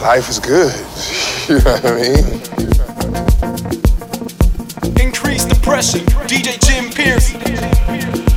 life is good. You know what I mean? Increase the pressure. DJ Jim Pierce.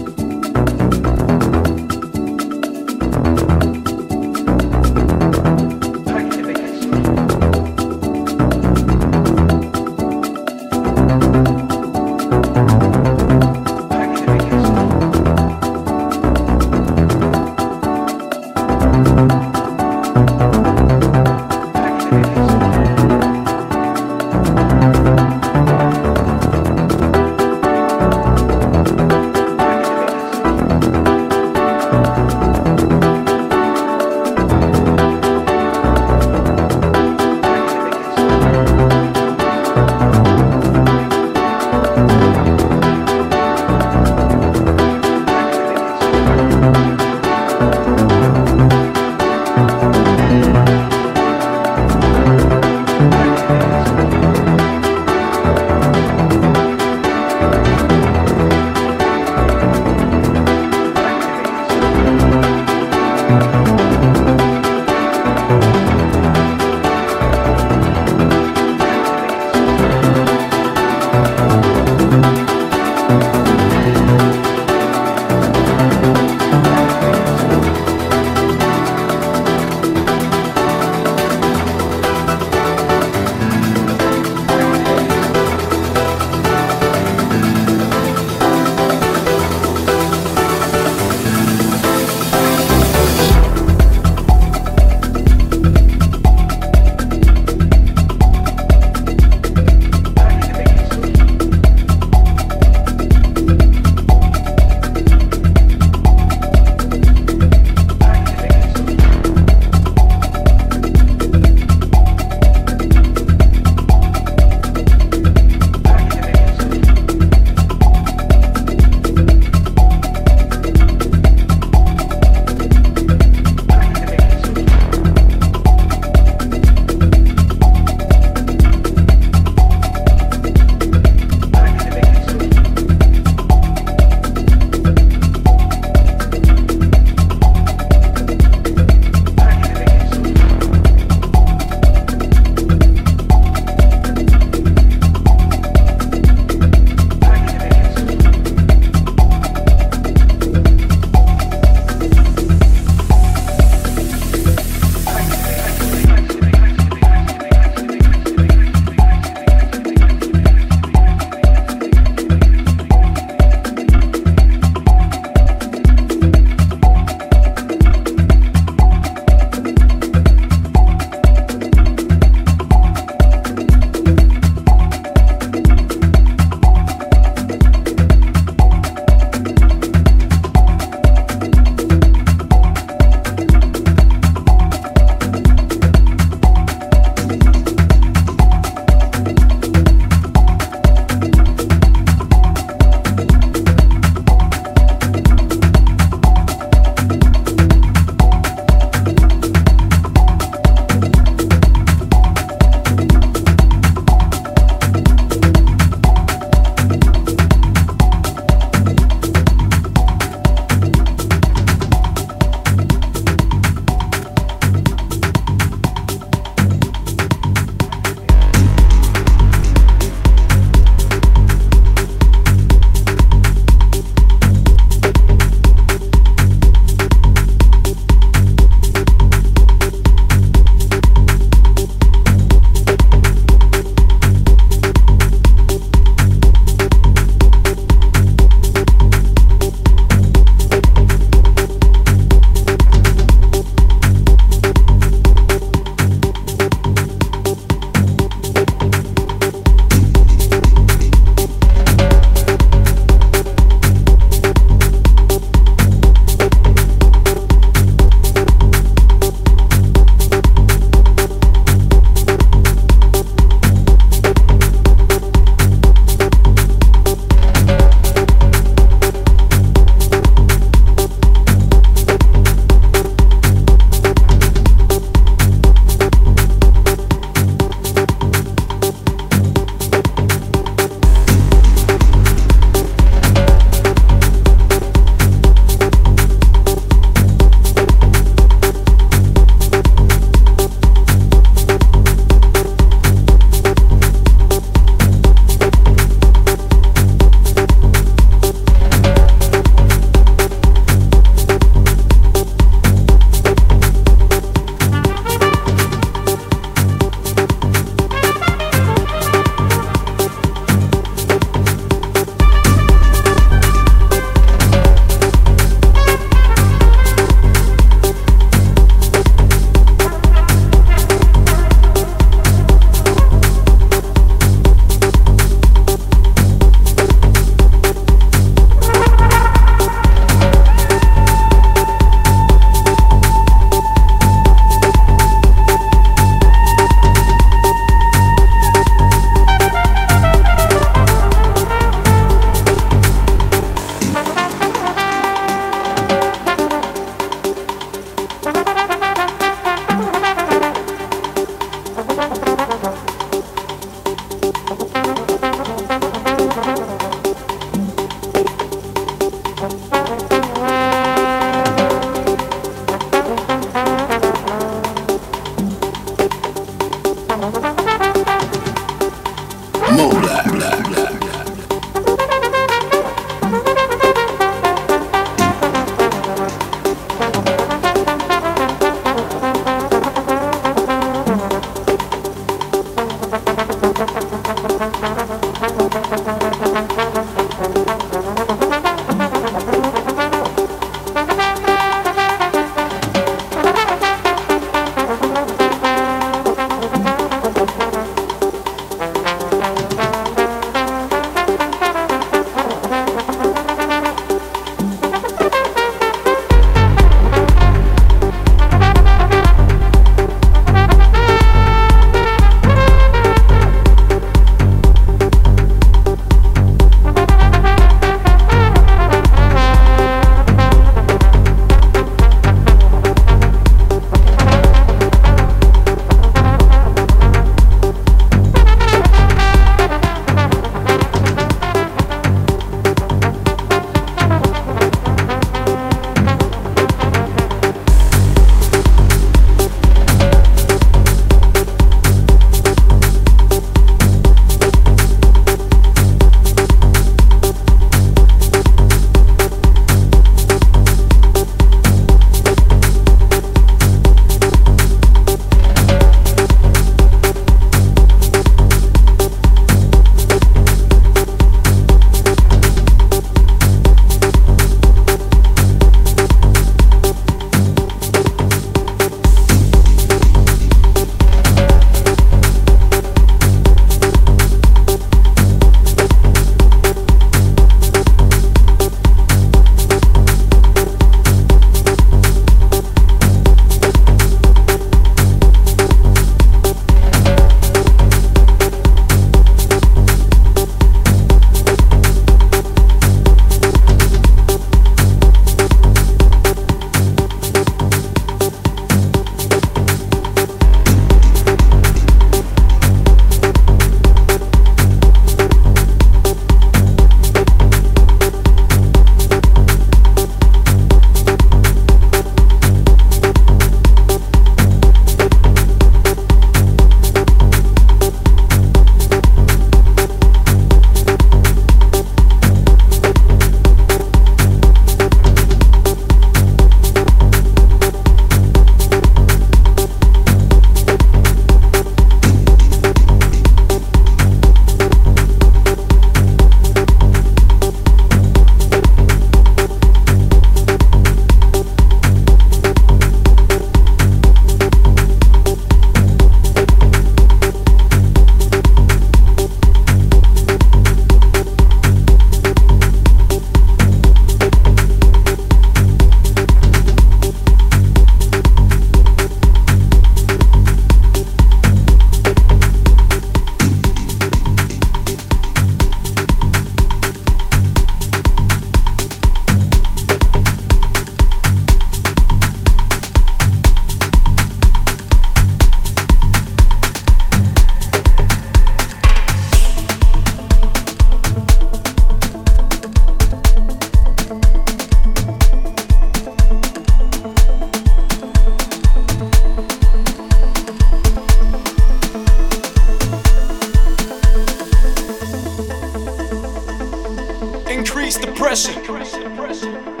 Increase the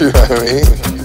You know what I mean?